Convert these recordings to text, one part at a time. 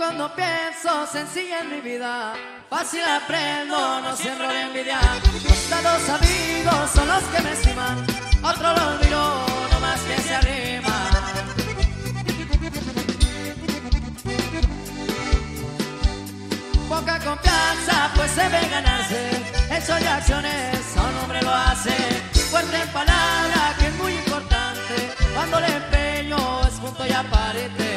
cuando pienso sencilla en mi vida, fácil aprendo, no siembro de envidia. Contados amigos son los que me Poca confianza, pues se ve ganarse, eso de acciones a un hombre lo hace. Fuerte en palabra, que es muy importante, cuando el empeño es punto y aparente.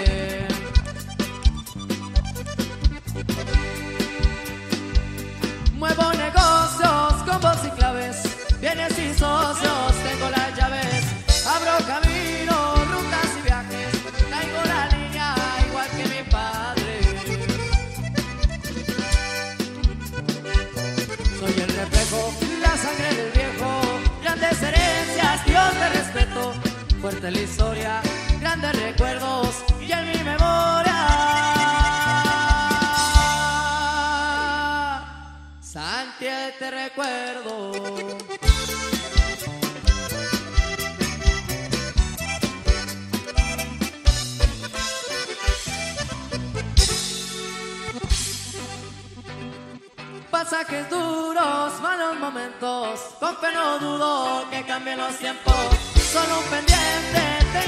Soy el reflejo, la sangre del viejo, grandes herencias, Dios te respeto. Fuerte la historia, grandes recuerdos y en mi memoria. Santi, te recuerdo. Pasajes duros, malos momentos, con fe no dudo que cambien los tiempos. Solo un pendiente,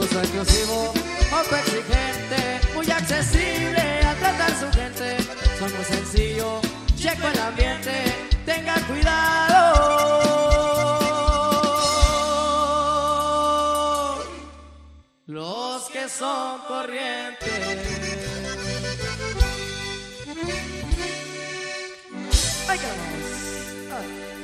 Gusto exclusivo, poco exigente, muy accesible a tratar su gente. Soy muy sencillo, checo el ambiente, tengan cuidado. Los que son corrientes. Ay.